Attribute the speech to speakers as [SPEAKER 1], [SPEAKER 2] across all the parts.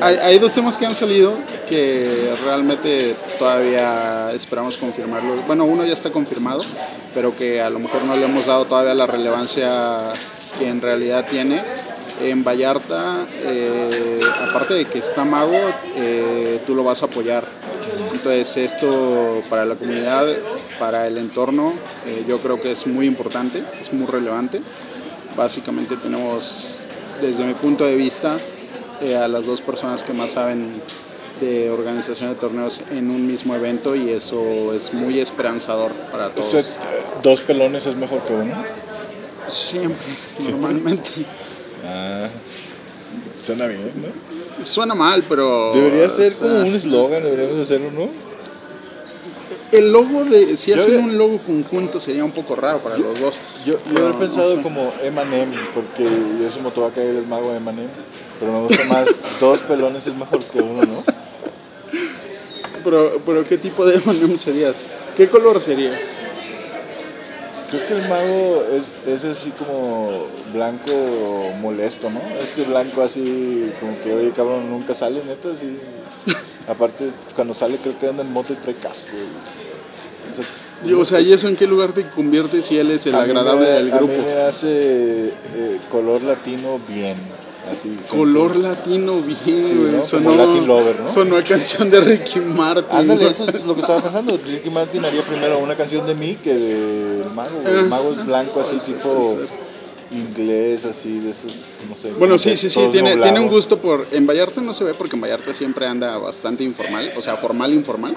[SPEAKER 1] hay, hay dos temas que han salido que realmente todavía esperamos confirmarlo. Bueno, uno ya está confirmado, pero que a lo mejor no le hemos dado todavía la relevancia que en realidad tiene. En Vallarta, eh, aparte de que está Mago, eh, tú lo vas a apoyar. Entonces esto para la comunidad, para el entorno, eh, yo creo que es muy importante, es muy relevante. Básicamente tenemos, desde mi punto de vista, eh, a las dos personas que más saben de organización de torneos en un mismo evento y eso es muy esperanzador para todos.
[SPEAKER 2] dos pelones es mejor que uno.
[SPEAKER 1] Siempre,
[SPEAKER 2] Siempre.
[SPEAKER 1] normalmente.
[SPEAKER 2] Ah, suena bien, ¿no?
[SPEAKER 1] Suena mal, pero...
[SPEAKER 2] Debería ser
[SPEAKER 1] o sea,
[SPEAKER 2] como un eslogan, deberíamos hacer uno.
[SPEAKER 1] El logo de... Si hacen un logo conjunto sería un poco raro para los dos.
[SPEAKER 2] Yo, yo he
[SPEAKER 1] no
[SPEAKER 2] pensado
[SPEAKER 1] sé.
[SPEAKER 2] como Eminem, porque yo soy motovaca y es mago de Eminem. Pero me gusta más, dos pelones es mejor que uno, ¿no?
[SPEAKER 1] Pero, pero ¿qué tipo de M&M serías? ¿Qué color serías?
[SPEAKER 2] Creo que el mago es, es así como blanco molesto, ¿no? Este blanco así como que, oye, cabrón, nunca sale, neta, así. Aparte, cuando sale creo que anda en moto y trae casco. O sea,
[SPEAKER 1] Y, o sea, ¿y eso en qué lugar te convierte si él es el
[SPEAKER 2] a
[SPEAKER 1] agradable
[SPEAKER 2] me-
[SPEAKER 1] del
[SPEAKER 2] A
[SPEAKER 1] grupo?
[SPEAKER 2] mí me hace eh, color latino bien, así.
[SPEAKER 1] Color latino bien,
[SPEAKER 2] Sí. ¿no?
[SPEAKER 1] Sonó,
[SPEAKER 2] Latin Lover, ¿no?
[SPEAKER 1] sonó a canción de Ricky Martin.
[SPEAKER 2] Ándale, eso es lo que estaba pensando. Ricky Martin haría primero una canción de mí que del mago. El mago es blanco, así tipo inglés, así de esos, no sé.
[SPEAKER 1] Bueno, sí, sí, sí, tiene,
[SPEAKER 2] nublado.
[SPEAKER 1] tiene un gusto por... En Vallarta no se ve porque en Vallarta siempre anda bastante informal, o sea, formal, informal.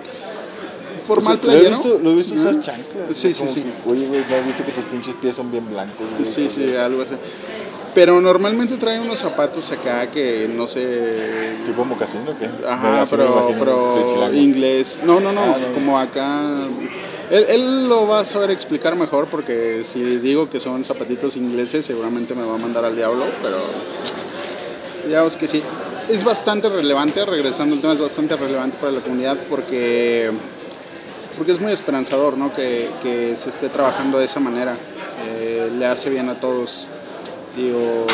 [SPEAKER 1] Formal
[SPEAKER 2] O sea, Lo he visto, lo he visto usar chanclas.
[SPEAKER 1] Sí, sí, sí.
[SPEAKER 2] que, Oye, güey, no he visto que tus pinches pies son bien blancos. güey.
[SPEAKER 1] Sí, sí, algo así. Pero normalmente trae unos zapatos acá que no sé...
[SPEAKER 2] ¿Tipo mocasín o qué?
[SPEAKER 1] Ajá, pero, pero inglés. No, no, no,
[SPEAKER 2] Ah, no.
[SPEAKER 1] como acá. Él, él lo va a saber explicar mejor porque si digo que son zapatitos ingleses seguramente me va a mandar al diablo, pero digamos que sí. Es bastante relevante, regresando al tema, es bastante relevante para la comunidad porque, porque es muy esperanzador ¿no? que, que se esté trabajando de esa manera. Eh, le hace bien a todos. Digo,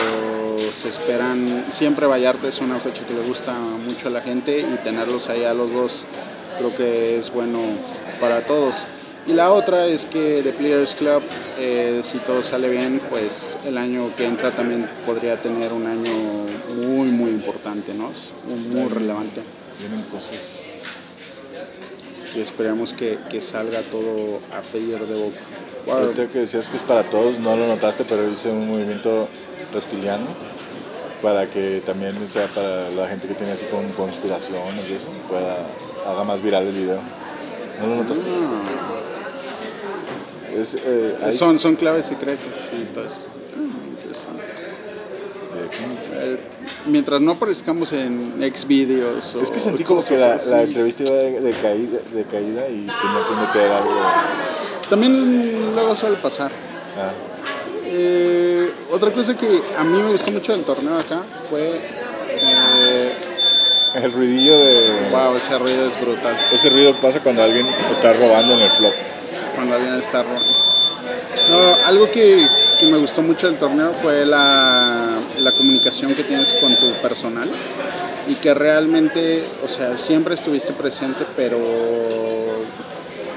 [SPEAKER 1] se esperan, siempre Vallarta es una fecha que le gusta mucho a la gente y tenerlos ahí a los dos creo que es bueno para todos. Y la otra es que The Players Club, eh, si todo sale bien, pues el año que entra también podría tener un año muy, muy importante, ¿no? Muy relevante.
[SPEAKER 2] Vienen cosas.
[SPEAKER 1] Y esperemos que, que salga todo a pedir de boca. Wow.
[SPEAKER 2] Ahorita que decías que es para todos, no lo notaste, pero hice un movimiento reptiliano para que también sea para la gente que tiene así con conspiraciones y eso, pueda haga más viral el video. ¿No lo notaste? Es, eh, ahí-
[SPEAKER 1] son, son claves secretas, sí, pues. interesante.
[SPEAKER 2] eh,
[SPEAKER 1] mientras no aparezcamos en Xvideos o
[SPEAKER 2] Es que sentí como que la, entrevista iba de, de caída, de caída y tenía que meter algo.
[SPEAKER 1] También luego suele pasar.
[SPEAKER 2] Ah,
[SPEAKER 1] Eh, otra cosa que a mí me gustó mucho del torneo acá fue. eh,
[SPEAKER 2] el ruidillo de.
[SPEAKER 1] wow, ese ruido es brutal.
[SPEAKER 2] Ese ruido pasa cuando alguien está robando en el flop.
[SPEAKER 1] Cuando alguien está robando. No, algo que, que me gustó mucho del torneo fue la, la comunicación que tienes con tu personal y que realmente, o sea, siempre estuviste presente, pero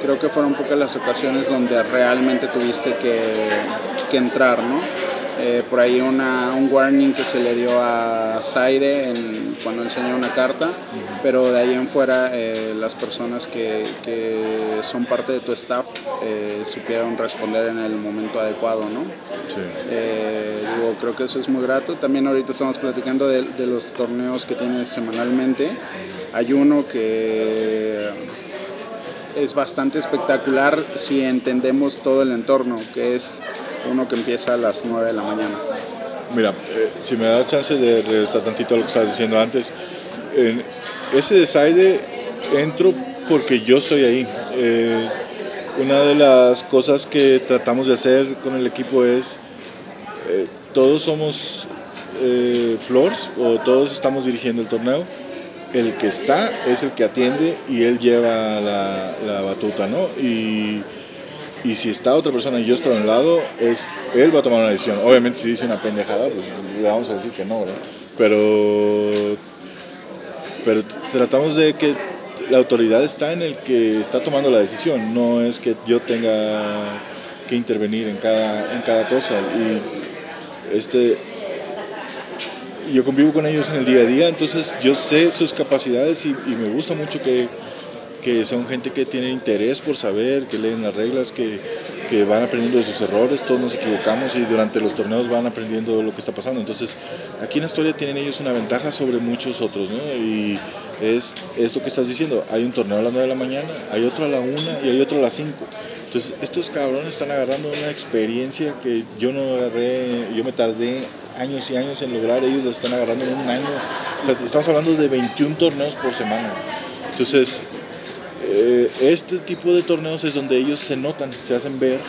[SPEAKER 1] creo que fueron pocas las ocasiones donde realmente tuviste que, que entrar, ¿no? Eh, por ahí una, un warning que se le dio a Saide en- cuando enseñó una carta, pero de ahí en fuera eh, las personas que, que son parte de tu staff eh, supieron responder en el momento adecuado, ¿no?
[SPEAKER 2] Sí.
[SPEAKER 1] Digo, creo que eso es muy grato. También ahorita estamos platicando de, de los torneos que tienes semanalmente. Hay uno que es bastante espectacular si entendemos todo el entorno, que es uno que empieza a las 9 de la mañana.
[SPEAKER 2] Mira, eh, si me da chance de regresar tantito a lo que estabas diciendo antes, ese desaire entro porque yo estoy ahí. Eh, una de las cosas que tratamos de hacer con el equipo es, eh, todos somos eh, floors o todos estamos dirigiendo el torneo. El que está es el que atiende y él lleva la, batuta, ¿no? Y y si está otra persona y yo estoy a un lado, es, él va a tomar una decisión. Obviamente si dice una pendejada, pues le vamos a decir que no, ¿verdad? Pero pero tratamos de que la autoridad está en el que está tomando la decisión, no es que yo tenga que intervenir en cada, en cada cosa. Y este, yo convivo con ellos en el día a día, entonces yo sé sus capacidades y, me gusta mucho que, que, son gente que tiene interés por saber, que leen las reglas, que, que, van aprendiendo de sus errores, todos nos equivocamos y durante los torneos van aprendiendo lo que está pasando. Entonces, aquí en la historia tienen ellos una ventaja sobre muchos otros, ¿no? Y es esto que estás diciendo, hay un torneo a las 9 de la mañana, hay otro a la 1 y hay otro a las 5. Entonces, estos cabrones están agarrando una experiencia que yo no agarré, yo me tardé años y años en lograr, ellos la están agarrando en un año. estamos hablando de 21 torneos por semana. Entonces, eh, este tipo de torneos es donde ellos se notan, se hacen ver,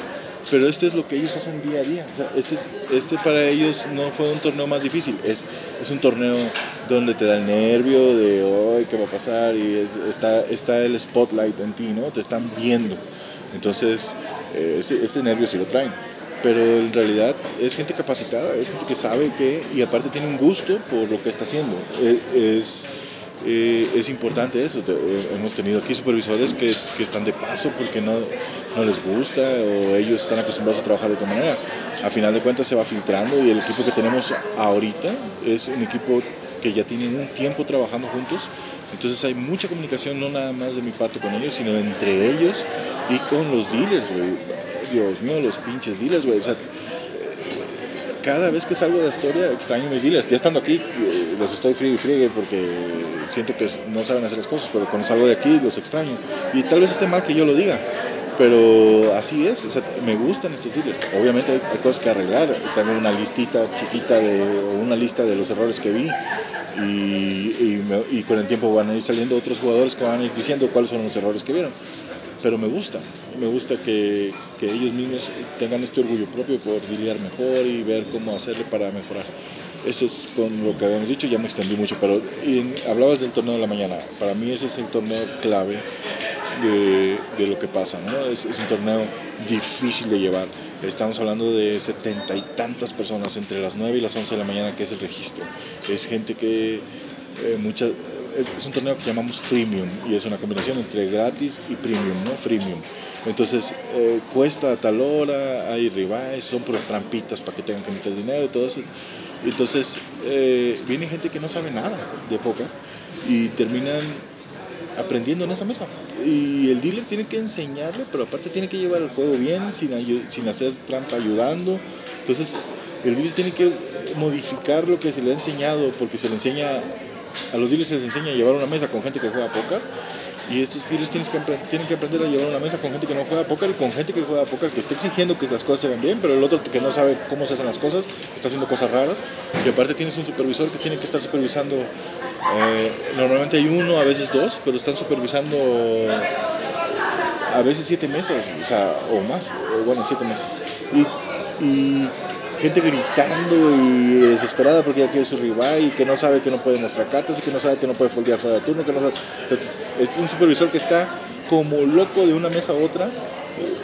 [SPEAKER 2] pero este es lo que ellos hacen día a día. este, este para ellos no fue un torneo más difícil, es, es un torneo donde te da el nervio de hoy qué va a pasar y está, está el spotlight en ti, ¿no? Te están viendo. Entonces, eh, ese, ese nervio sí lo traen pero en realidad es gente capacitada, es gente que sabe que, y aparte tiene un gusto por lo que está haciendo. E, es, eh, es importante eso. Eh, hemos tenido aquí supervisores que, que, están de paso porque no, no les gusta o ellos están acostumbrados a trabajar de otra manera. A final de cuentas se va filtrando y el equipo que tenemos ahorita es un equipo que ya tiene un tiempo trabajando juntos. Entonces hay mucha comunicación, no nada más de mi parte con ellos, sino entre ellos y con los dealers, Dios mío, los pinches dealers, güey. O sea, cada vez que salgo de la historia extraño mis dealers. Ya estando aquí, eh, los estoy frío y friegue porque siento que no saben hacer las cosas, pero cuando salgo de aquí los extraño. Y tal vez esté mal que yo lo diga, pero así es. O sea, me gustan estos dealers. Obviamente hay, cosas que arreglar. Tengo una listita chiquita de, o una lista de los errores que vi. Y, y con el tiempo van a ir saliendo otros jugadores que van a ir diciendo cuáles son los errores que vieron pero me gusta, me gusta que, que, ellos mismos tengan este orgullo propio por lidiar mejor y ver cómo hacerle para mejorar. Eso es con lo que habíamos dicho, ya me extendí mucho, pero hablabas del torneo de la mañana, para mí ese es el torneo clave de, de lo que pasa, ¿no? es, es, un torneo difícil de llevar, estamos hablando de setenta y tantas personas entre las 9 y las 11 de la mañana que es el registro, es gente que eh, muchas es, un torneo que llamamos freemium y es una combinación entre gratis y premium, ¿no? Freemium. Entonces eh, cuesta a tal hora, hay rivales, son puras trampitas para que tengan que meter dinero y todo eso. Entonces eh, viene gente que no sabe nada de póker y terminan aprendiendo en esa mesa. Y el dealer tiene que enseñarle, pero aparte tiene que llevar el juego bien, sin, sin hacer trampa ayudando. Entonces el dealer tiene que modificar lo que se le ha enseñado, porque se le enseña a los dealers se les enseña a llevar una mesa con gente que juega póker y estos dealers tienen que, tienen que aprender a llevar una mesa con gente que no juega póker y con gente que juega póker que está exigiendo que las cosas se vean bien, pero el otro que no sabe cómo se hacen las cosas está haciendo cosas raras y aparte tienes un supervisor que tiene que estar supervisando, eh, normalmente hay uno, a veces dos, pero están supervisando a veces siete mesas, o sea, o más, bueno, siete mesas. y gente gritando y desesperada porque ya quiere su rival y que no sabe que no puede mostrar cartas y que no sabe que no puede foldear fuera de turno. Que no Entonces, es un supervisor que está como loco de una mesa a otra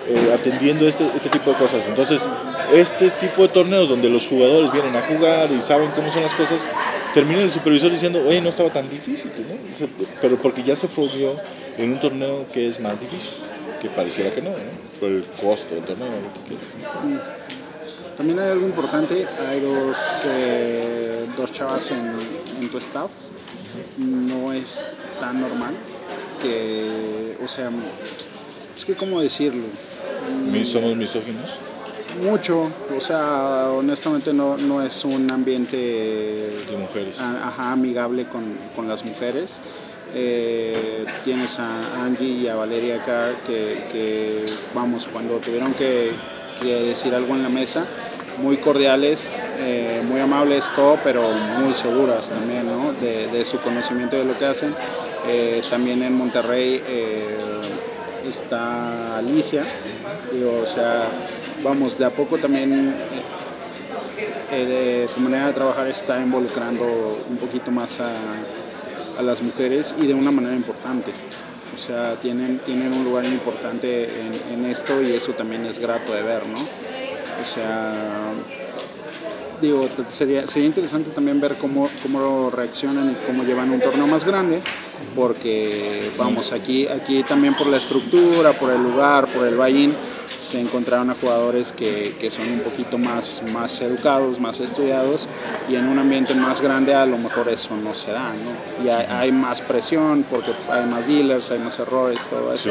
[SPEAKER 2] eh, atendiendo este, este tipo de cosas. Entonces, este tipo de torneos donde los jugadores vienen a jugar y saben cómo son las cosas, termina el supervisor diciendo, oye, no estaba tan difícil, ¿no? pero porque ya se foldeó en un torneo que es más difícil, que pareciera que no, ¿no? por el costo del torneo, lo.
[SPEAKER 1] También hay algo importante, hay dos, eh, dos chavas en, tu staff, no es tan normal que, o sea, es que cómo decirlo.
[SPEAKER 2] ¿Somos misóginos?
[SPEAKER 1] Mucho, o sea, honestamente no, no es un ambiente
[SPEAKER 2] de mujeres.
[SPEAKER 1] ajá, amigable con, con las mujeres. Eh, tienes a Angie y a Valeria acá que, que, vamos, cuando tuvieron que, que decir algo en la mesa, muy cordiales, eh, muy amables, todo, pero muy seguras también ¿no? de, su conocimiento de lo que hacen. Eh, también en Monterrey eh, está Alicia, o sea, vamos, de a poco también tu manera de trabajar está involucrando un poquito más a, a, las mujeres y de una manera importante. O sea, tienen, tienen un lugar importante en, en esto y eso también es grato de ver, ¿no? O sea, digo, sería, sería interesante también ver cómo, cómo reaccionan y cómo llevan un torneo más grande, porque vamos, aquí, aquí también por la estructura, por el lugar, por el buy se encontraron a jugadores que, que, son un poquito más, más educados, más estudiados, y en un ambiente más grande a lo mejor eso no se da, ¿no? Y hay, más presión porque hay más dealers, hay más errores, todo eso.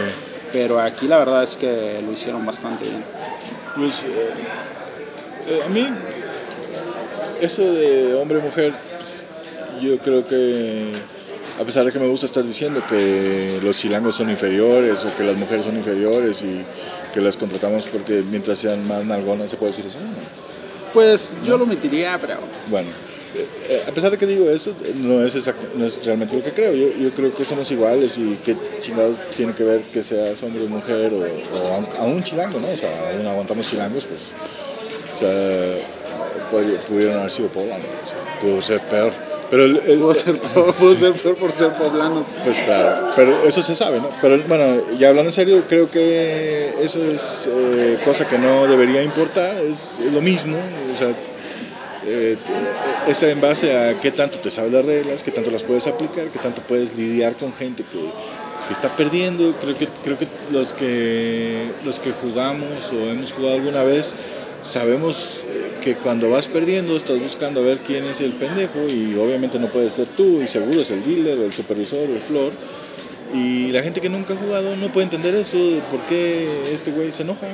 [SPEAKER 1] Pero aquí la verdad es que lo hicieron bastante bien.
[SPEAKER 2] Pues, eh, eh, a mí eso de hombre-mujer, yo creo que a pesar de que me gusta estar diciendo que los chilangos son inferiores o que las mujeres son inferiores y que las contratamos porque mientras sean más nalgonas se puede decir eso.
[SPEAKER 1] Pues yo lo omitiría, pero...
[SPEAKER 2] Bueno, eh, a pesar de que digo eso, no es, no es realmente lo que creo. Yo, yo, creo que somos iguales y que chingados tiene que ver que seas hombre o mujer o, o a, un chilango, ¿no? O sea, aún aguantamos chilangos, pues... O sea, pudieron haber sido poblanos. pudo ser peor. Pero el,
[SPEAKER 1] pudo, ser peor, pudo ser peor por ser poblanos.
[SPEAKER 2] Pues claro, pero eso se sabe, ¿no? Pero bueno, ya hablando en serio, creo que eso es eh, cosa que no debería importar, es, lo mismo. O sea, eh, es en base a qué tanto te sabes las reglas, qué tanto las puedes aplicar, qué tanto puedes lidiar con gente que, que está perdiendo. Creo que, creo que los que los que jugamos o hemos jugado alguna vez sabemos eh, que cuando vas perdiendo estás buscando a ver quién es el pendejo y obviamente no puede ser tú y seguro es el dealer o el supervisor o el flor y la gente que nunca ha jugado no puede entender eso, por qué este güey se enoja,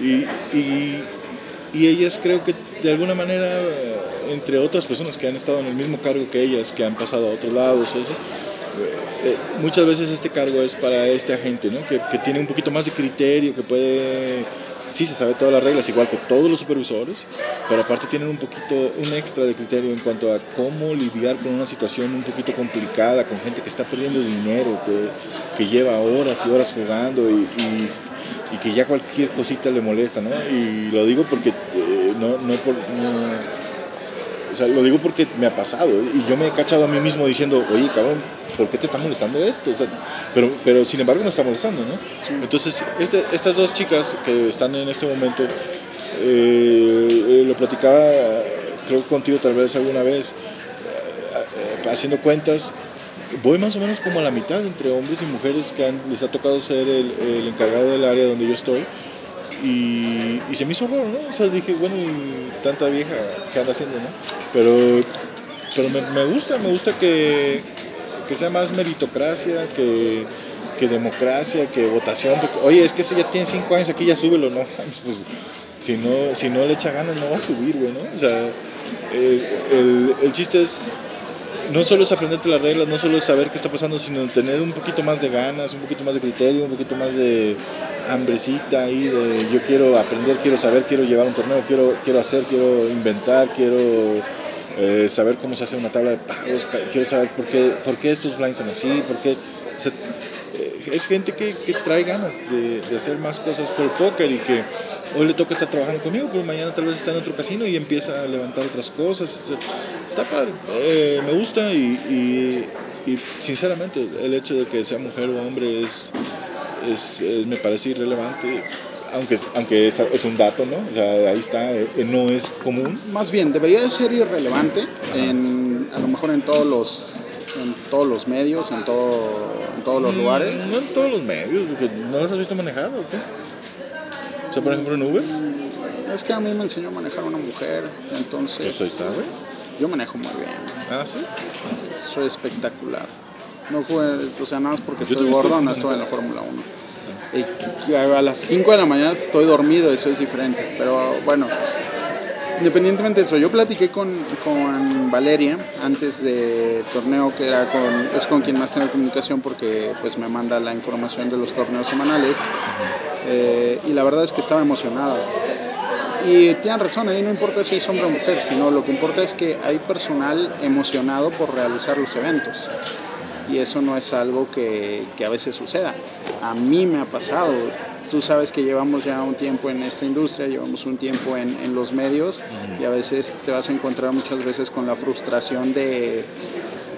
[SPEAKER 2] y, y, ellas creo que de alguna manera, entre otras personas que han estado en el mismo cargo que ellas, que han pasado a otros lados, eh, eh, muchas veces este cargo es para este agente, ¿no? que tiene un poquito más de criterio, que puede sí se sabe todas las reglas, igual que todos los supervisores, pero aparte tienen un poquito, un extra de criterio en cuanto a cómo lidiar con una situación un poquito complicada, con gente que está perdiendo dinero, que, que lleva horas y horas jugando y, que ya cualquier cosita le molesta, ¿no? Y lo digo porque eh, no, no por... o sea, lo digo porque me ha pasado y yo me he cachado a mí mismo diciendo, oye, cabrón, ¿por qué te está molestando esto? pero, pero sin embargo me está molestando, ¿no? Entonces, este, estas dos chicas que están en este momento, eh, eh, lo platicaba, creo contigo tal vez alguna vez, eh, haciendo cuentas, voy más o menos como a la mitad entre hombres y mujeres que les ha tocado ser el, el, encargado del área donde yo estoy. Y, y, se me hizo raro, ¿no? O sea, dije, bueno, tanta vieja, ¿qué anda haciendo, no? Pero, pero me, me gusta, me gusta que, que sea más meritocracia, que, que democracia, que votación. oye, es que ese ya tiene cinco años aquí, ya súbelo, ¿no? Pues, si no, si no le echa ganas, no va a subir, güey, ¿no? O sea, el, el, chiste es, no solo es aprenderte las reglas, no solo es saber qué está pasando, sino tener un poquito más de ganas, un poquito más de criterio, un poquito más de hambrecita ahí, de yo quiero aprender, quiero saber, quiero llevar un torneo, quiero, quiero hacer, quiero inventar, quiero eh, saber cómo se hace una tabla de pagos, quiero saber por qué, por qué estos blinds son así, por qué... Eh, es gente que, que trae ganas de, de, hacer más cosas por el póker y que hoy le toca estar trabajando conmigo, pero mañana tal vez está en otro casino y empieza a levantar otras cosas. está padre, eh, me gusta y, y, y, sinceramente el hecho de que sea mujer o hombre es, es me parece irrelevante aunque, aunque es, es, un dato, ¿no? O sea, ahí está, eh, no es común.
[SPEAKER 1] Más bien, debería de ser irrelevante, en, a lo mejor en todos los en todos los medios, en, todo, en todos los mm, lugares.
[SPEAKER 2] No en todos los medios, porque no las has visto manejar o qué. O sea, por ejemplo, en Uber.
[SPEAKER 1] Es que a mí me enseñó a manejar una mujer, entonces...
[SPEAKER 2] ¿Eso está, güey?
[SPEAKER 1] Yo manejo muy bien.
[SPEAKER 2] ¿Ah, sí?
[SPEAKER 1] Soy espectacular. No jugué, o sea, nada más porque estoy gordo, no estoy en la Fórmula 1 y a las 5 de la mañana estoy dormido, eso es diferente. Pero bueno, independientemente de eso, yo platiqué con, con Valeria antes de torneo, que era con, es con quien más tengo comunicación porque pues me manda la información de los torneos semanales. Eh, y la verdad es que estaba emocionada. Y tienen razón, ahí no importa si es hombre o mujer, sino lo que importa es que hay personal emocionado por realizar los eventos y eso no es algo que, que, a veces suceda. A mí me ha pasado. Tú sabes que llevamos ya un tiempo en esta industria, llevamos un tiempo en, en los medios y a veces te vas a encontrar muchas veces con la frustración de,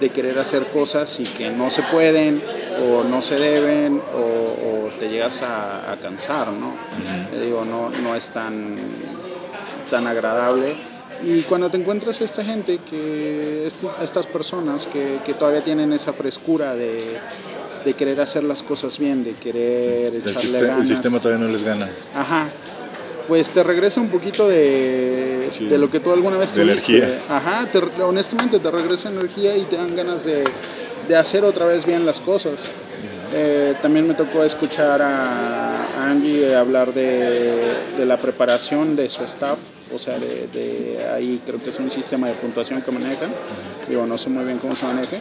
[SPEAKER 1] de querer hacer cosas y que no se pueden o no se deben o, o te llegas a, a cansar, ¿no? Te digo, no, no es tan, tan agradable Y cuando te encuentras a esta gente, que estas personas que, que todavía tienen esa frescura de, de querer hacer las cosas bien, de querer
[SPEAKER 2] El,
[SPEAKER 1] echarle
[SPEAKER 2] siste- el
[SPEAKER 1] ganas.
[SPEAKER 2] sistema todavía no les gana.
[SPEAKER 1] Ajá. Pues te regresa un poquito de,
[SPEAKER 2] Sí.
[SPEAKER 1] de lo que tú alguna vez
[SPEAKER 2] De
[SPEAKER 1] tuviste.
[SPEAKER 2] energía.
[SPEAKER 1] Ajá, te- honestamente te regresa energía y te dan ganas de, de hacer otra vez bien las cosas. Eh, también me tocó escuchar a a Angie hablar de, de la preparación de su staff, o sea, de, de ahí creo que es un sistema de puntuación que manejan, digo, no sé muy bien cómo se maneja,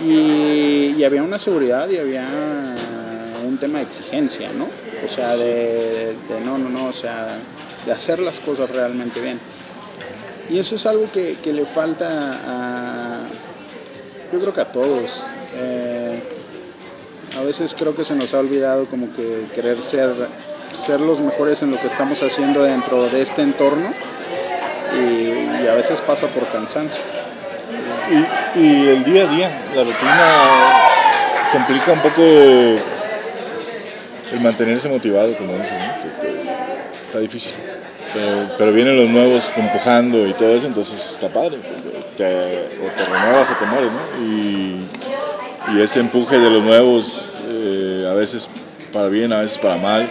[SPEAKER 1] y, había una seguridad y había un tema de exigencia, ¿no? O sea, de, no, no, no, o sea, de hacer las cosas realmente bien. Y eso es algo que, le falta a, yo creo que a todos. Eh, a veces creo que se nos ha olvidado como que querer ser, ser los mejores en lo que estamos haciendo dentro de este entorno y a veces pasa por cansancio.
[SPEAKER 2] Y, y el día a día, la rutina complica un poco el mantenerse motivado, como dices, ¿no? Está difícil. Pero, vienen los nuevos empujando y todo eso, entonces está padre. O te renuevas o te mueres, ¿no? Y, y ese empuje de los nuevos, eh, a veces para bien, a veces para mal,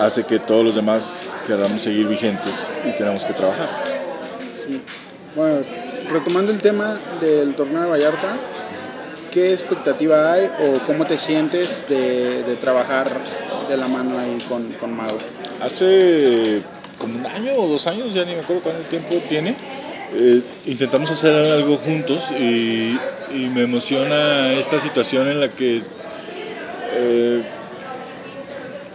[SPEAKER 2] hace que todos los demás queramos seguir vigentes y tenemos que trabajar.
[SPEAKER 1] Sí. Bueno, retomando el tema del torneo de Vallarta, ¿qué expectativa hay o cómo te sientes de, de trabajar de la mano ahí con, con Mago?
[SPEAKER 2] Hace como un año o dos años, ya ni me acuerdo cuánto tiempo tiene, eh, intentamos hacer algo juntos y, me emociona esta situación en la que eh,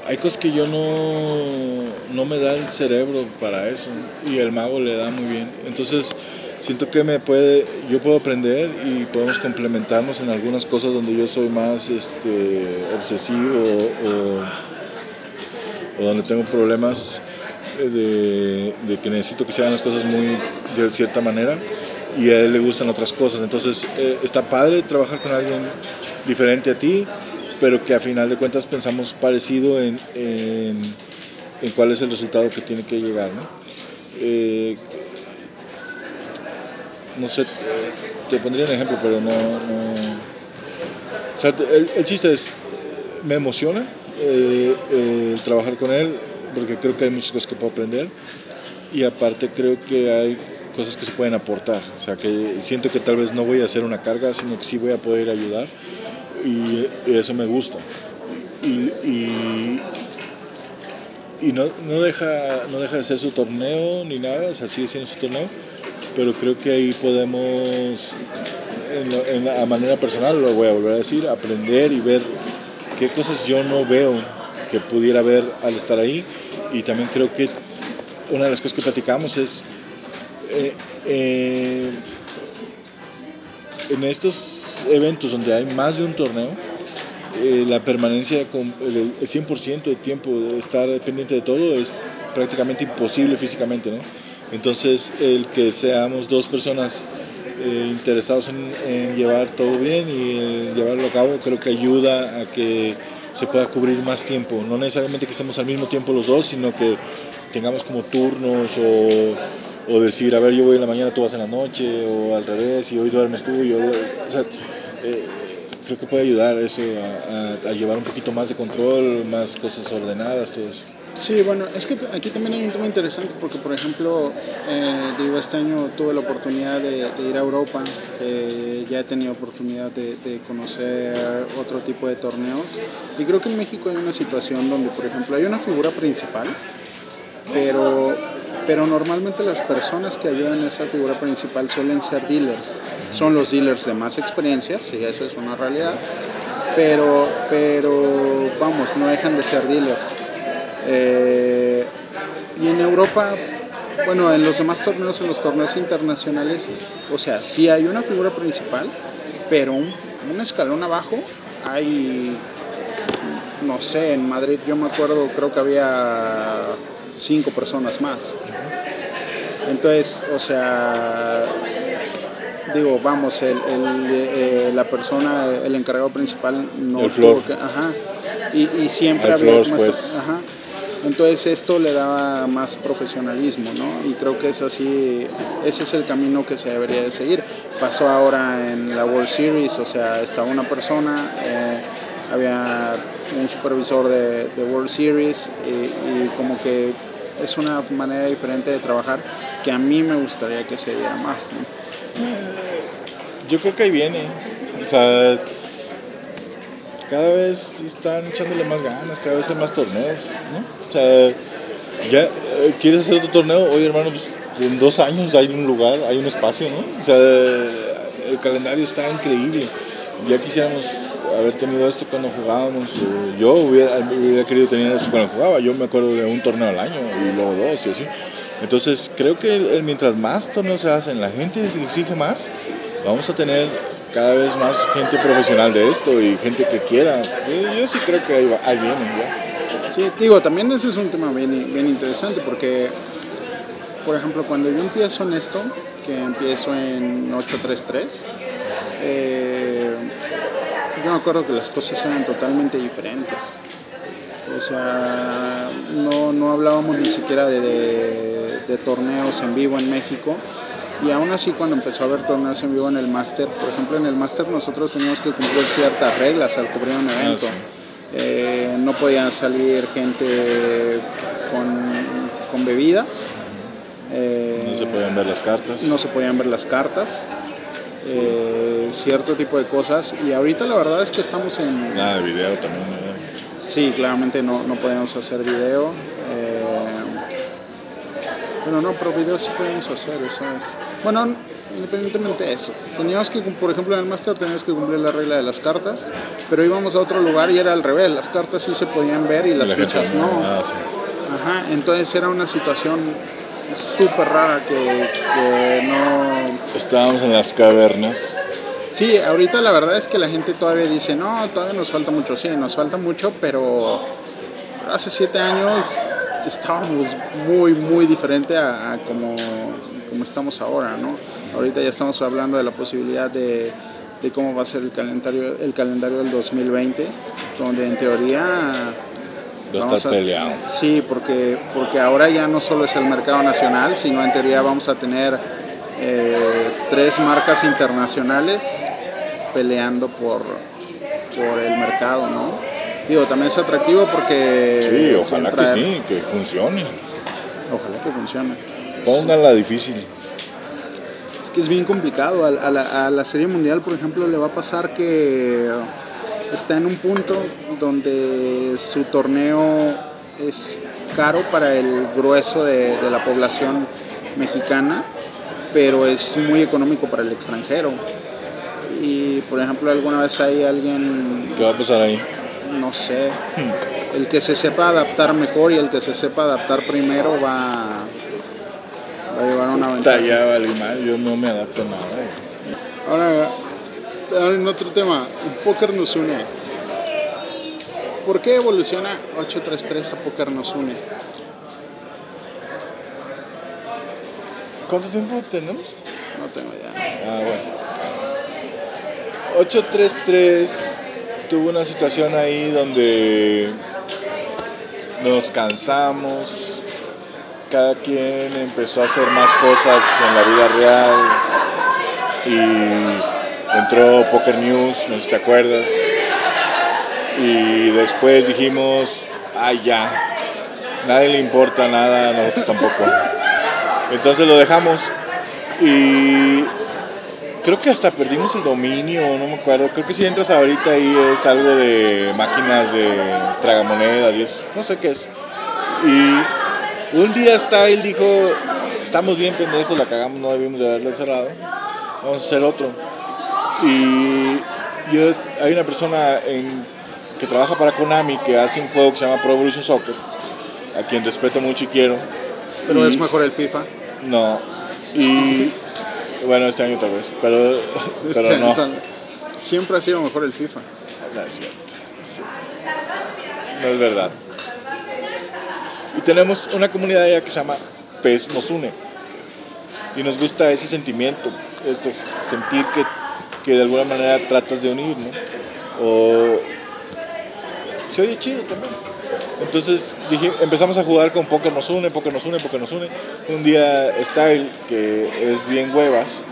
[SPEAKER 2] hay cosas que yo no, no me da el cerebro para eso y el mago le da muy bien. Entonces siento que me puede, yo puedo aprender y podemos complementarnos en algunas cosas donde yo soy más este, obsesivo o, o donde tengo problemas de, de que necesito que se hagan las cosas muy de cierta manera y a él le gustan otras cosas. Entonces eh, está padre trabajar con alguien diferente a ti, pero que a final de cuentas pensamos parecido en, en, cuál es el resultado que tiene que llegar. Eh, no sé, te pondría un ejemplo, pero no... el, el chiste es, me emociona eh, trabajar con él, porque creo que hay muchas cosas que puedo aprender y aparte creo que hay cosas que se pueden aportar, o sea, que siento que tal vez no voy a hacer una carga, sino que sí voy a poder ayudar y, eso me gusta. Y, y, y no, no, deja, no deja de ser su torneo ni nada, o sea, sigue siendo su torneo, pero creo que ahí podemos, en, lo- en la a manera personal, lo voy a volver a decir, aprender y ver qué cosas yo no veo que pudiera ver al estar ahí. Y también creo que una de las cosas que platicamos es, eh, eh, en estos eventos donde hay más de un torneo, eh, la permanencia con el, el 100% de tiempo de estar pendiente de todo es prácticamente imposible físicamente, ¿no? Entonces, el que seamos dos personas eh, interesados en, llevar todo bien y en llevarlo a cabo, creo que ayuda a que se pueda cubrir más tiempo. No necesariamente que estemos al mismo tiempo los dos, sino que tengamos como turnos o, decir, a ver, yo voy en la mañana, tú vas en la noche, o al revés, y hoy duermes tú, y yo... O sea, eh, creo que puede ayudar eso a, a- a llevar un poquito más de control, más cosas ordenadas, todo eso.
[SPEAKER 1] Sí, bueno, es que aquí también hay un tema interesante porque, por ejemplo, eh, digo, este año tuve la oportunidad de, de ir a Europa, eh, ya he tenido oportunidad de, de conocer otro tipo de torneos y creo que en México hay una situación donde, por ejemplo, hay una figura principal, pero, pero normalmente las personas que ayudan a esa figura principal suelen ser dealers, son los dealers de más experiencia, sí, eso es una realidad, pero, pero vamos, no dejan de ser dealers. Eh, y en Europa, bueno, en los demás torneos, en los torneos internacionales, o sea, sí hay una figura principal, pero un, un escalón abajo hay, no sé, en Madrid yo me acuerdo, creo que había cinco personas más. Entonces, o sea, digo, vamos, el, el, eh, la persona, el encargado principal no
[SPEAKER 2] El
[SPEAKER 1] tuvo que- ajá, y, y siempre
[SPEAKER 2] Al
[SPEAKER 1] había
[SPEAKER 2] pues.
[SPEAKER 1] ajá. Entonces esto le daba más profesionalismo, ¿no? Y creo que es así, ese es el camino que se debería de seguir. Pasó ahora en la World Series, o sea, estaba una persona, eh, había un supervisor de, World Series y, como que es una manera diferente de trabajar que a mí me gustaría que se diera más.
[SPEAKER 2] Yo creo que ahí viene. O sea, cada vez están echándole más ganas, cada vez hay más torneos, ¿no? O sea, ya eh, quieres hacer otro torneo, oye hermano, pues en dos años hay un lugar, hay un espacio, ¿no? O sea, el calendario está increíble. Ya quisiéramos haber tenido esto cuando jugábamos. Yo hubiera, hubiera, querido tener esto cuando jugaba. Yo me acuerdo de un torneo al año y luego dos y así. Entonces creo que mientras más torneos se hacen, la gente exige más, vamos a tener cada vez más gente profesional de esto y gente que quiera. Yo, sí creo que ahí, ahí vienen ya.
[SPEAKER 1] Sí, digo, también ese es un tema bien, interesante porque, por ejemplo, cuando yo empiezo en esto, que empiezo en 833, eh, yo me acuerdo que las cosas eran totalmente diferentes. O sea, no, no hablábamos ni siquiera de, torneos en vivo en México. Y aún así cuando empezó a haber torneos en vivo en el máster, por ejemplo en el máster nosotros teníamos que cumplir ciertas reglas al cubrir un evento. Ah, eh, no podía salir gente con, con bebidas.
[SPEAKER 2] no se podían ver las cartas.
[SPEAKER 1] No se podían ver las cartas. Eh, cierto tipo de cosas. Y ahorita la verdad es que estamos en...
[SPEAKER 2] Nada de video también.
[SPEAKER 1] Sí, claramente no, no podemos hacer video. Bueno, no, pero video sí podemos hacer, eso es. Bueno, independientemente de eso. Teníamos que, por ejemplo, en el máster teníamos que cumplir la regla de las cartas, pero íbamos a otro lugar y era al revés. Las cartas sí se podían ver y las fichas no. Ah, Ajá, entonces era una situación súper rara que, que no...
[SPEAKER 2] Estábamos en las cavernas.
[SPEAKER 1] Sí, ahorita la verdad es que la gente todavía dice, no, todavía nos falta mucho, sí, nos falta mucho, pero hace siete años estábamos muy, muy diferente a, como, como, estamos ahora, ¿no? Ahorita ya estamos hablando de la posibilidad de, de, cómo va a ser el calendario, el calendario del 2020, donde en teoría
[SPEAKER 2] Va a peleado.
[SPEAKER 1] Sí, porque, porque ahora ya no solo es el mercado nacional, sino en teoría vamos a tener eh, tres marcas internacionales peleando por, por el mercado, ¿no? Digo, también es atractivo porque...
[SPEAKER 2] Sí, ojalá que sí, que funcione.
[SPEAKER 1] Ojalá que funcione.
[SPEAKER 2] Pónganla difícil.
[SPEAKER 1] Es que es bien complicado. A, la, a la Serie Mundial, por ejemplo, le va a pasar que está en un punto donde su torneo es caro para el grueso de, de, la población mexicana, pero es muy económico para el extranjero. Y por ejemplo, alguna vez hay alguien...
[SPEAKER 2] ¿Qué va a pasar ahí?
[SPEAKER 1] No sé. Hmm. El que se sepa adaptar mejor y el que se sepa adaptar primero va, va a llevar una ventaja.
[SPEAKER 2] Ya vale mal, yo no me adapto a nada.
[SPEAKER 1] Ahora, ahora en otro tema, el póker nos une. ¿Por qué evoluciona 833 a póker nos une?
[SPEAKER 2] ¿Cuánto tiempo tenemos?
[SPEAKER 1] No tengo idea.
[SPEAKER 2] Ah, bueno. 833 tuvo una situación ahí donde nos cansamos, cada quien empezó a hacer más cosas en la vida real y entró Poker News, no sé si te acuerdas, y después dijimos, ay ya, nadie le importa nada, nosotros tampoco. Entonces lo dejamos y creo que hasta perdimos el dominio, no me acuerdo. Creo que si entras ahorita ahí es algo de máquinas de tragamonedas y eso, no sé qué es. Y un día está, él dijo, estamos bien pendejos, la cagamos, no debimos de haberlo cerrado, vamos a hacer otro. Y yo, hay una persona en, que trabaja para Konami que hace un juego que se llama Pro Evolution Soccer, a quien respeto mucho y quiero.
[SPEAKER 1] ¿Pero es mejor el FIFA?
[SPEAKER 2] No. Y bueno, este año tal vez, pero, pero no.
[SPEAKER 1] Siempre ha sido mejor el FIFA.
[SPEAKER 2] No es cierto. No es verdad. Y tenemos una comunidad allá que se llama PES Nos Une. Y nos gusta ese sentimiento, ese sentir que, que de alguna manera tratas de unir, ¿no? O se oye chido también. Entonces dije, empezamos a jugar con Poker nos une, Poker nos une, Poker nos une. Un día Style, que es bien huevas,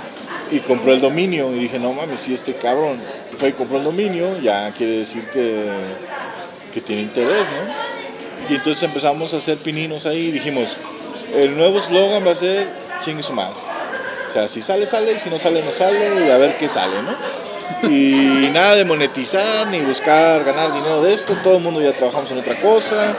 [SPEAKER 2] y compró el dominio. Y dije, no mames, si este cabrón fue y compró el dominio, ya quiere decir que, que tiene interés, ¿no? Y entonces empezamos a hacer pininos ahí y dijimos, el nuevo slogan va a ser chingue su madre. O sea, si sale, sale, y si no sale, no sale, y a ver qué sale, ¿no? Y nada de monetizar ni buscar ganar dinero de esto, todo el mundo ya trabajamos en otra cosa.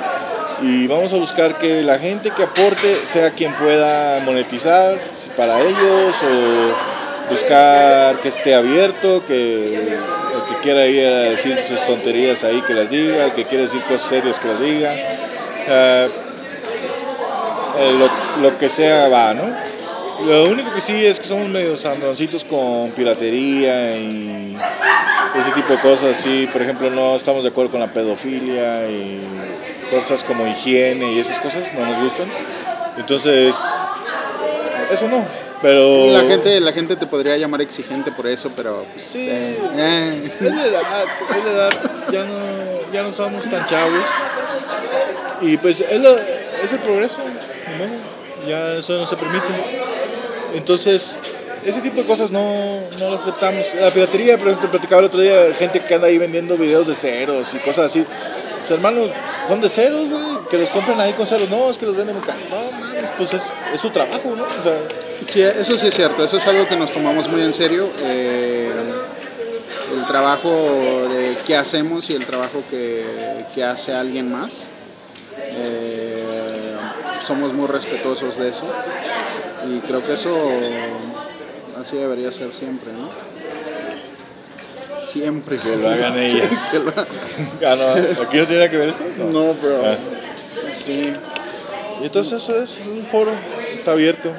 [SPEAKER 2] Y vamos a buscar que la gente que aporte sea quien pueda monetizar para ellos o buscar que esté abierto, que el que quiera ir a decir sus tonterías ahí que las diga, el que quiera decir cosas serias que las diga, uh, lo, lo que sea va, ¿no? Lo único que sí es que somos medio sandoncitos con piratería y ese tipo de cosas así. Por ejemplo, no estamos de acuerdo con la pedofilia y cosas como higiene y esas cosas no nos gustan. Entonces, eso no. Pero...
[SPEAKER 1] La gente, la gente te podría llamar exigente por eso, pero...
[SPEAKER 2] Pues, sí, eh, eh. es la edad, es la edad. Ya no, ya no somos tan chavos. Y pues es, lo, es el progreso. Bueno, ya eso no se permite. Entonces, ese tipo de cosas no, no las aceptamos. La piratería, por ejemplo, platicaba el otro día, gente que anda ahí vendiendo videos de ceros y cosas así. Pues hermano, son de ceros, güey, que los compren ahí con ceros. No, es que los venden muy caros. No, mames, pues es, es, su trabajo, ¿no? O sea,
[SPEAKER 1] sí, eso sí es cierto, eso es algo que nos tomamos muy en serio. Eh, el trabajo de qué hacemos y el trabajo que, que hace alguien más. Eh, somos muy respetuosos de eso y creo que eso así debería ser siempre, ¿no? Siempre.
[SPEAKER 2] Que lo hagan ellas. Lo... ¿Aquí no tiene que ver eso?
[SPEAKER 1] No, no pero ah. sí.
[SPEAKER 2] Y entonces eso es un foro, está abierto.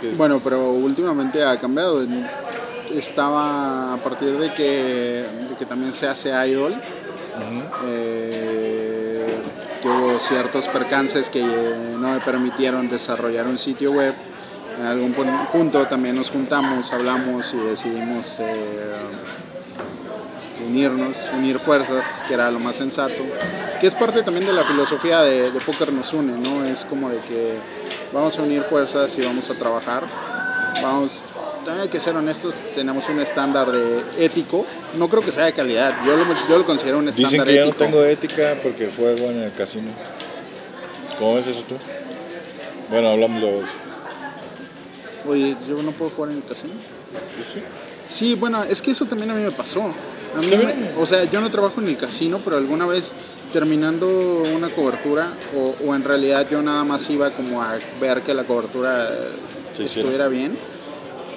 [SPEAKER 1] que... Bueno, pero últimamente ha cambiado. Estaba a partir de que, de que también se hace idol. Uh -huh. eh, que hubo ciertos percances que no me permitieron desarrollar un sitio web. En algún punto también nos juntamos, hablamos y decidimos eh, unirnos, unir fuerzas, que era lo más sensato, que es parte también de la filosofía de, de Poker nos une, ¿no? Es como de que vamos a unir fuerzas y vamos a trabajar, vamos también hay que ser honestos, tenemos un estándar de ético. No creo que sea de calidad, yo lo, yo lo considero un estándar
[SPEAKER 2] Dicen que
[SPEAKER 1] ético.
[SPEAKER 2] yo no tengo ética porque juego en el casino. ¿Cómo ves eso tú? Bueno, hablamos de eso.
[SPEAKER 1] Oye, ¿yo no puedo jugar en el casino?
[SPEAKER 2] ¿Tú sí?
[SPEAKER 1] Sí, bueno, es que eso también a mí me pasó. A mí me, o sea, yo no trabajo en el casino, pero alguna vez terminando una cobertura, o, o en realidad yo nada más iba como a ver que la cobertura
[SPEAKER 2] Sí, sí.
[SPEAKER 1] estuviera bien.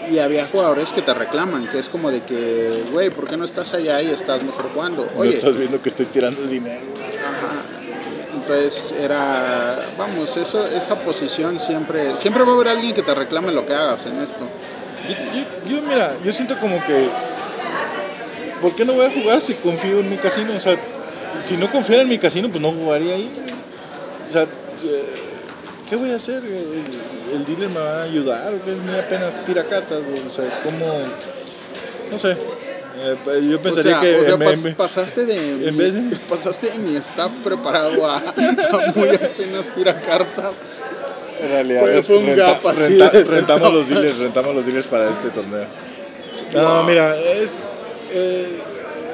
[SPEAKER 1] Y había jugadores que te reclaman, que es como de que, güey, ¿por qué no estás allá y estás mejor jugando?
[SPEAKER 2] No estás viendo que estoy tirando dinero.
[SPEAKER 1] Ajá. Entonces era, vamos, eso, esa posición siempre, siempre va a haber alguien que te reclame lo que hagas en esto.
[SPEAKER 2] Yo, yo, yo, mira, yo siento como que, ¿por qué no voy a jugar si confío en mi casino? O sea, si no confiara en mi casino, pues no jugaría ahí. O sea, ¿qué voy a hacer? ¿El, el dealer me va a ayudar? ¿O apenas tira cartas? O sea, ¿cómo? No sé. Eh, yo pensaría
[SPEAKER 1] o sea,
[SPEAKER 2] que
[SPEAKER 1] o sea,
[SPEAKER 2] me,
[SPEAKER 1] pas,
[SPEAKER 2] me,
[SPEAKER 1] pasaste de
[SPEAKER 2] en
[SPEAKER 1] mi,
[SPEAKER 2] vez de-
[SPEAKER 1] pasaste de mi staff preparado a, a muy apenas tira cartas.
[SPEAKER 2] en realidad
[SPEAKER 1] fue- fue un
[SPEAKER 2] renta-
[SPEAKER 1] gap así
[SPEAKER 2] renta-
[SPEAKER 1] de-
[SPEAKER 2] rentamos los dealers, rentamos los dealers para este torneo. No,
[SPEAKER 1] Wow.
[SPEAKER 2] mira, es eh,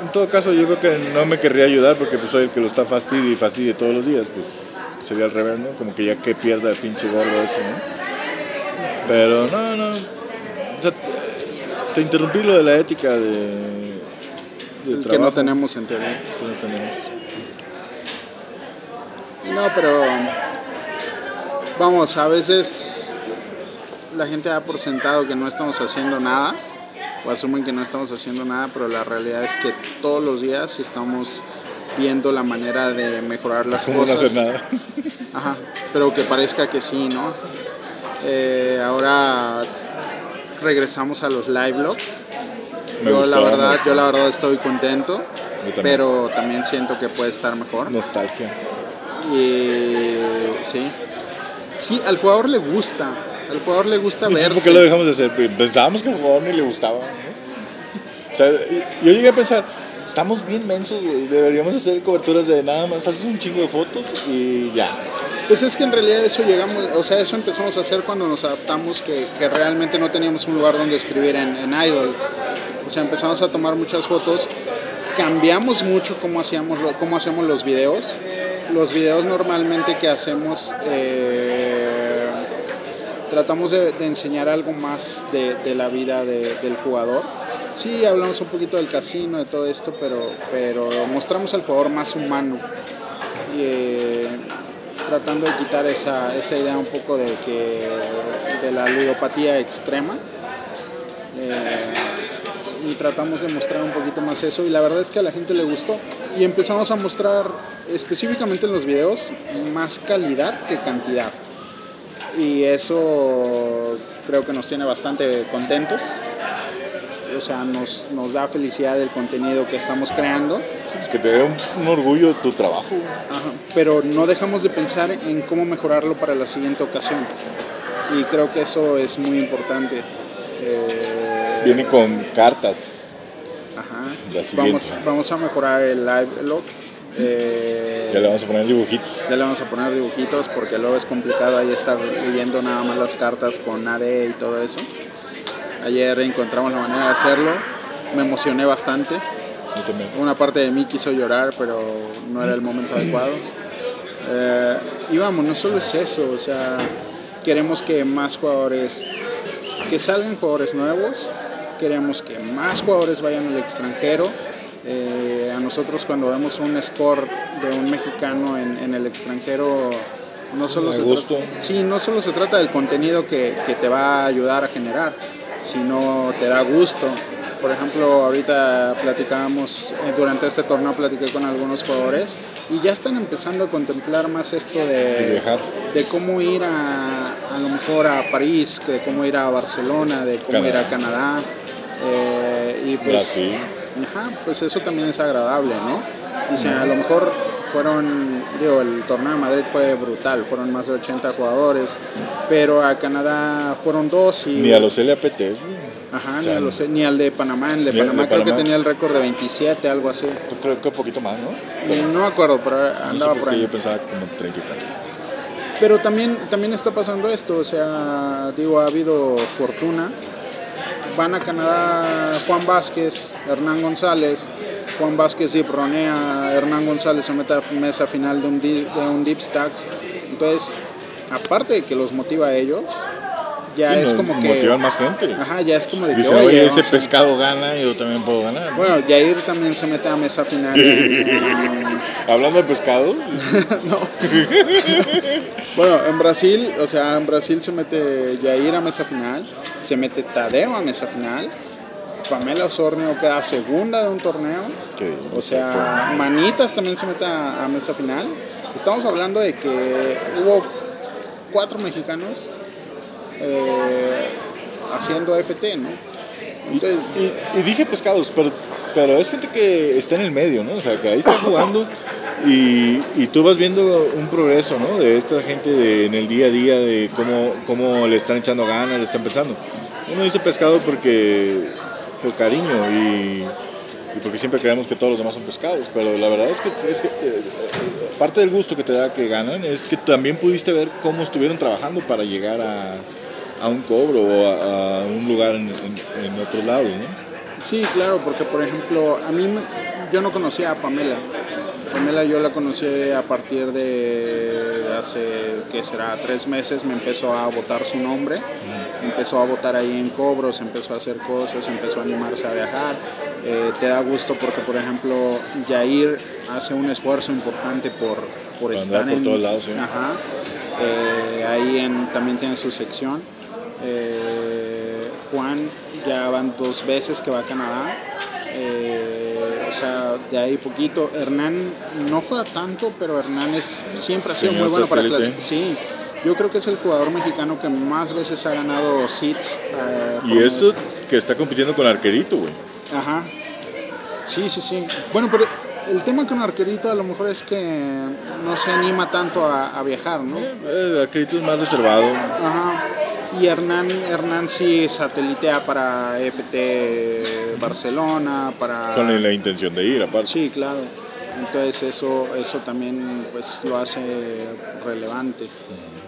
[SPEAKER 2] en todo caso yo creo que no me querría ayudar porque pues soy el que lo está fastidio y fastidie todos los días, pues sería al revés, ¿no? Como que ya que pierda el pinche gordo ese, ¿no? Pero no, no. O sea, te interrumpí lo de la ética de, de
[SPEAKER 1] que no
[SPEAKER 2] trabajo
[SPEAKER 1] tenemos en teoría.
[SPEAKER 2] que no tenemos.
[SPEAKER 1] No, pero vamos, a veces la gente da por sentado que no estamos haciendo nada o asumen que no estamos haciendo nada, pero la realidad es que todos los días estamos viendo la manera de mejorar las
[SPEAKER 2] ¿Cómo no
[SPEAKER 1] cosas.
[SPEAKER 2] hacer nada?
[SPEAKER 1] Ajá, pero que parezca que sí, ¿no? Eh, ahora regresamos a los live blogs.
[SPEAKER 2] Me
[SPEAKER 1] yo
[SPEAKER 2] gustó,
[SPEAKER 1] la verdad, yo la verdad estoy contento,
[SPEAKER 2] también.
[SPEAKER 1] pero también siento que puede estar mejor.
[SPEAKER 2] Nostalgia.
[SPEAKER 1] Y sí. Sí, al jugador le gusta. Al jugador le gusta ver.
[SPEAKER 2] ¿Por qué lo dejamos de hacer? Pensábamos que al jugador ni le gustaba. ¿no? O sea, yo llegué a pensar, estamos bien mensos, güey. Deberíamos hacer coberturas de nada más, haces un chingo de fotos y ya.
[SPEAKER 1] Pues es que en realidad eso llegamos, o sea, eso empezamos a hacer cuando nos adaptamos, que, que realmente no teníamos un lugar donde escribir en, Idol. O sea, empezamos a tomar muchas fotos, cambiamos mucho cómo hacíamos, cómo hacemos los videos. Los videos normalmente que hacemos, eh, tratamos de, enseñar algo más de, la vida de- del jugador. Sí, hablamos un poquito del casino, de todo esto, pero, pero mostramos al jugador más humano. Eh, tratando de quitar esa, esa idea un poco de que de la ludopatía extrema Eh, y tratamos de mostrar un poquito más eso. Y la verdad es que a la gente le gustó. Y empezamos a mostrar específicamente en los videos más calidad que cantidad. Y eso creo que nos tiene bastante contentos o sea nos, nos da felicidad el contenido que estamos creando
[SPEAKER 2] Es que te dé un, un orgullo tu trabajo.
[SPEAKER 1] Ajá, pero no dejamos de pensar en cómo mejorarlo para la siguiente ocasión. Y creo que eso es muy importante. Eh,
[SPEAKER 2] Viene con cartas.
[SPEAKER 1] ajá,
[SPEAKER 2] la
[SPEAKER 1] vamos, vamos a mejorar el live log. Eh,
[SPEAKER 2] Ya le vamos a poner dibujitos.
[SPEAKER 1] ya le vamos a poner dibujitos porque luego es complicado ahí estar leyendo nada más las cartas con AD y todo eso. Ayer encontramos la manera de hacerlo. Me emocioné bastante. Una parte de mí quiso llorar, pero no era el momento adecuado. Eh, y vamos, no solo es eso, o sea, queremos que más jugadores, que salgan jugadores nuevos, queremos que más jugadores vayan al extranjero. Eh, a nosotros cuando vemos un score de un mexicano en, en el extranjero, no solo, se
[SPEAKER 2] gusto.
[SPEAKER 1] trata, sí, no solo se trata del contenido que, que te va a ayudar a generar, sino te da gusto. Por ejemplo, ahorita platicábamos, eh, durante este torneo platiqué con algunos jugadores y ya están empezando a contemplar más esto
[SPEAKER 2] De
[SPEAKER 1] de, cómo ir a, a lo mejor a París, de cómo ir a Barcelona, de cómo ir a Canadá. eh, y pues,
[SPEAKER 2] Brasil.
[SPEAKER 1] Ajá, pues eso también es agradable, ¿no? Dice, a lo mejor fueron, digo, el torneo de Madrid fue brutal, fueron más de 80 jugadores, pero a Canadá fueron dos y...
[SPEAKER 2] Ni a los LAPT, güey.
[SPEAKER 1] Ajá,
[SPEAKER 2] o
[SPEAKER 1] ni,
[SPEAKER 2] sea,
[SPEAKER 1] a los- ni al de Panamá, el de
[SPEAKER 2] ni
[SPEAKER 1] Panamá
[SPEAKER 2] de
[SPEAKER 1] creo que tenía el récord de 27, algo así.
[SPEAKER 2] Yo creo que un poquito más, ¿no?
[SPEAKER 1] No me acuerdo, pero
[SPEAKER 2] No sé
[SPEAKER 1] andaba
[SPEAKER 2] por
[SPEAKER 1] por ahí.
[SPEAKER 2] yo pensaba como 30 y tantos.
[SPEAKER 1] Pero también, también está pasando esto, o sea, digo, ha habido fortuna. Van a Canadá Juan Vázquez, Hernán González. Juan Vázquez dipronea, Hernán González se mete a mesa final de un, di- de un Deep Stacks. Entonces, aparte de que los motiva a ellos, ya
[SPEAKER 2] Sí,
[SPEAKER 1] es como que...
[SPEAKER 2] Motivan más gente.
[SPEAKER 1] Ajá, ya es como de
[SPEAKER 2] Dice, oye,
[SPEAKER 1] oye,
[SPEAKER 2] ese pescado gana y yo también puedo ganar.
[SPEAKER 1] Bueno, Jair también se mete a mesa final. en-
[SPEAKER 2] Hablando de pescado,
[SPEAKER 1] no. bueno, en Brasil, o sea, en Brasil se mete Jair a mesa final, se mete Tadeo a mesa final, Pamela Osornio queda segunda de un torneo, o sea, Manitas también se mete a, a mesa final. Estamos hablando de que hubo cuatro mexicanos eh, haciendo FT, ¿no? Entonces,
[SPEAKER 2] Y, y dije pescados, pero, pero es gente que está en el medio, ¿no? O sea, que ahí está jugando y, y tú vas viendo un progreso, ¿no? De esta gente de, en el día a día, de cómo, cómo le están echando ganas, le están pensando. Uno dice pescado porque por cariño y, y porque siempre creemos que todos los demás son pescados, pero la verdad es que, es que eh, eh, parte del gusto que te da que ganan es que también pudiste ver cómo estuvieron trabajando para llegar a, a un cobro o a, a un lugar en, en, en otros lados, ¿no?
[SPEAKER 1] Sí, claro, porque por ejemplo, a mí yo no conocía a Pamela. Pamela yo la conocí a partir de hace, ¿qué será? Tres meses me empezó a votar su nombre, empezó a votar ahí en cobros, empezó a hacer cosas, empezó a animarse a viajar. Eh, te da gusto porque, por ejemplo, Jair hace un esfuerzo importante por, por
[SPEAKER 2] Para
[SPEAKER 1] estar
[SPEAKER 2] por
[SPEAKER 1] en...
[SPEAKER 2] todos lados, sí.
[SPEAKER 1] Ajá. Eh, ahí en- también tiene su sección. Eh, Juan ya van dos veces que va a Canadá. O sea, de ahí poquito. Hernán no juega tanto, pero Hernán es, siempre ha sido
[SPEAKER 2] Señor
[SPEAKER 1] muy bueno para
[SPEAKER 2] satélite.
[SPEAKER 1] clase. Sí, yo creo que es el jugador mexicano que más veces ha ganado seats. eh,
[SPEAKER 2] Y eso que está compitiendo con Arquerito, güey.
[SPEAKER 1] Ajá. Sí, sí, sí. Bueno, pero el tema con Arquerito a lo mejor es que no se anima tanto a, a viajar, ¿no?
[SPEAKER 2] Eh, Arquerito es más reservado.
[SPEAKER 1] Ajá. Y Hernán, Hernán sí satelitea para EPT Barcelona, para...
[SPEAKER 2] Con la intención de ir, aparte.
[SPEAKER 1] Sí, claro. Entonces eso, eso también pues, lo hace relevante.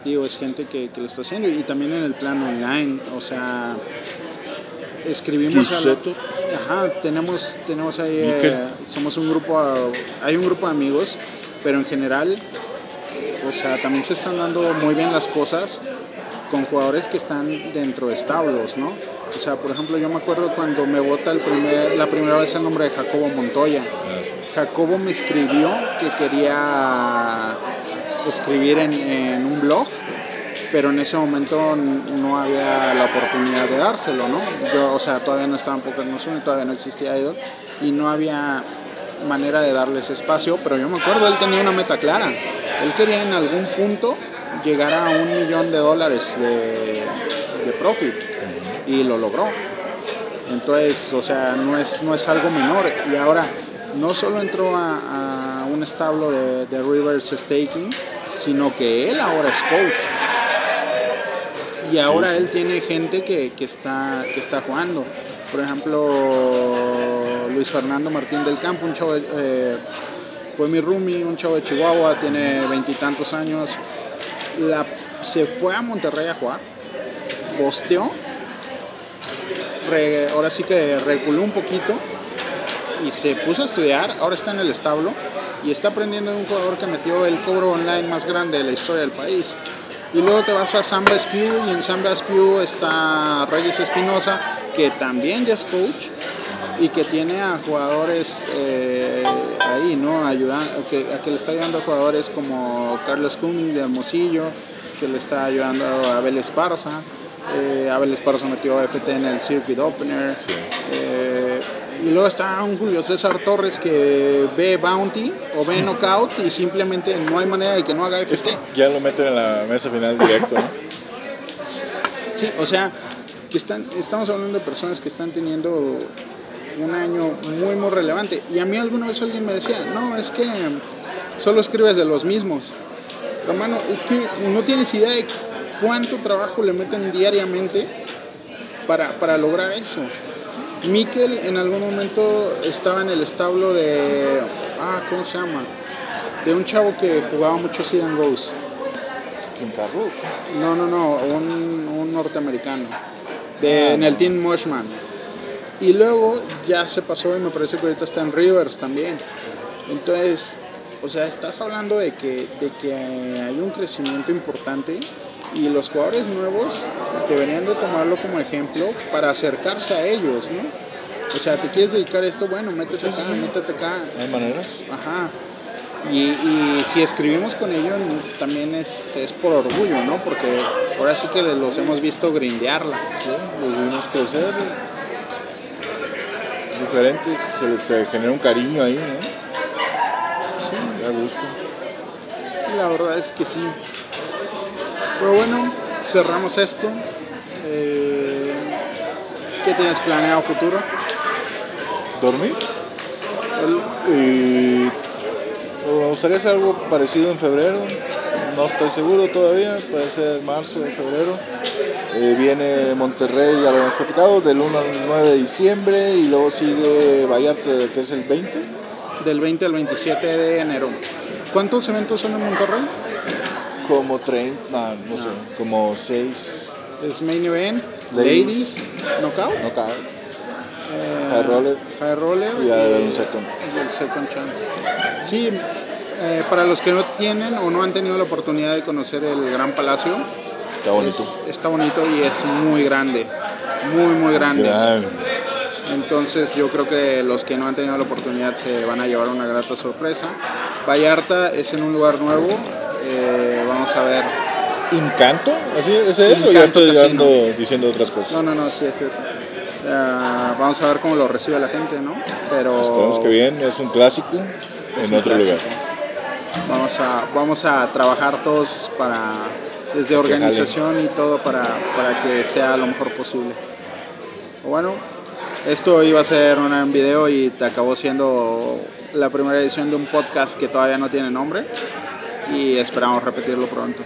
[SPEAKER 1] Digo, es gente que, que lo está haciendo y también en el plano online, o sea, escribimos a la-. Ajá, tenemos, tenemos ahí, eh, somos un grupo, hay un grupo de amigos, pero en general, o sea, también se están dando muy bien las cosas con jugadores que están dentro de establos, ¿no? O sea, por ejemplo, yo me acuerdo cuando me vota el primer, la primera vez el nombre de Jacobo Montoya.
[SPEAKER 2] Ah.
[SPEAKER 1] Jacobo me escribió que quería escribir en, un blog, pero en ese momento no había la oportunidad de dárselo, ¿no? Yo, o sea, todavía no estaba en Poker No todavía no existía Idol, y no había manera de darle ese espacio, pero yo me acuerdo, él tenía una meta clara. Él quería en algún punto llegar a un millón de dólares de, de profit, y lo logró. Entonces, o sea, no es, no es algo menor. Y ahora, no solo entró a, a un establo de, de Rivers Staking, sino que él ahora es coach. Y ahora él tiene gente que, que está, que está jugando. Por ejemplo, Luis Fernando Martín del Campo, un chavo, de- eh, fue mi roomie, un chavo de Chihuahua, tiene veintitantos años. La- se fue a Monterrey a jugar, posteó re- ahora sí que reculó un poquito y se puso a estudiar, ahora está en el establo y está aprendiendo de un jugador que metió el cobro online más grande de la historia del país. Y luego te vas a Samba Spew y en Samba Spew está Reyes Espinosa, que también ya es coach y que tiene a jugadores eh, ahí, ¿no? Ayuda, que, a que le está ayudando a jugadores como Carlos Cumming de Hermosillo, que le está ayudando a Abel Esparza. Eh, Abel Esparza metió FT en el Circuit Opener. Eh, y luego está un Julio César Torres que ve Bounty o ve Knockout y simplemente no hay manera de que no haga
[SPEAKER 2] Es
[SPEAKER 1] FT.
[SPEAKER 2] que ya lo meten en la mesa final directo, ¿no?
[SPEAKER 1] Sí, o sea, que están, estamos hablando de personas que están teniendo un año muy, muy relevante. Y a mí alguna vez alguien me decía, no, es que solo escribes de los mismos. Hermano, es que no tienes idea de cuánto trabajo le meten diariamente para, para lograr eso. Mikel en algún momento estaba en el establo de, ah, ¿cómo se llama? De un chavo que jugaba mucho Sid and Goes.
[SPEAKER 2] Quintarro.
[SPEAKER 1] No, no, no, un, un norteamericano. De, en el Team Moshman. Y luego ya se pasó y me parece que ahorita está en Rivers también. Entonces, o sea, estás hablando de que, de que hay un crecimiento importante y los jugadores nuevos deberían de tomarlo como ejemplo para acercarse a ellos, ¿no? O sea, ¿te quieres dedicar a esto? Bueno, métete acá, métete acá.
[SPEAKER 2] ¿Hay maneras?
[SPEAKER 1] Ajá. Y, y si escribimos con ellos también es, es por orgullo, ¿no? Porque ahora sí que los hemos visto grindearla.
[SPEAKER 2] Sí, los vimos crecer. Diferentes, se les se genera un cariño ahí, ¿no?
[SPEAKER 1] Sí,
[SPEAKER 2] Da gusto.
[SPEAKER 1] la verdad es que sí. Pero bueno, cerramos esto. Eh, ¿Qué tienes planeado futuro?
[SPEAKER 2] ¿Dormir? Y me gustaría hacer algo parecido en febrero. No estoy seguro todavía, puede ser marzo o febrero. Eh, viene Monterrey, ya lo hemos platicado, del 1 al 9 de diciembre y luego sigue Vallarta, que es el 20.
[SPEAKER 1] Del 20 al 27 de enero. ¿Cuántos eventos son en Monterrey?
[SPEAKER 2] Como 30, no, no sé, como 6.
[SPEAKER 1] Es Main Event,
[SPEAKER 2] Ladies.
[SPEAKER 1] Ladies, Knockout,
[SPEAKER 2] No cae.
[SPEAKER 1] eh,
[SPEAKER 2] High Roller.
[SPEAKER 1] High Roller
[SPEAKER 2] Y un second.
[SPEAKER 1] y el Second Chance. Sí, eh, para los que no tienen o no han tenido la oportunidad de conocer el Gran Palacio,
[SPEAKER 2] Está bonito.
[SPEAKER 1] es- está bonito y es muy grande, muy, muy grande.
[SPEAKER 2] Gran.
[SPEAKER 1] Entonces yo creo que los que no han tenido la oportunidad se van a llevar una grata sorpresa. Vallarta es en un lugar nuevo, eh, vamos a ver.
[SPEAKER 2] ¿Encanto? ¿Así es eso?
[SPEAKER 1] Encanto
[SPEAKER 2] ya estoy dando- diciendo otras cosas.
[SPEAKER 1] No, no, no, sí es eso. Ah, vamos a ver cómo lo recibe la gente, ¿no? Pero
[SPEAKER 2] Esperemos que bien, es un clásico
[SPEAKER 1] es
[SPEAKER 2] en
[SPEAKER 1] un
[SPEAKER 2] otro
[SPEAKER 1] clásico.
[SPEAKER 2] lugar.
[SPEAKER 1] Vamos a, vamos a trabajar todos para, desde organización y todo para, para que sea lo mejor posible. Bueno, esto iba a ser un video y te acabó siendo la primera edición de un podcast que todavía no tiene nombre y esperamos repetirlo pronto.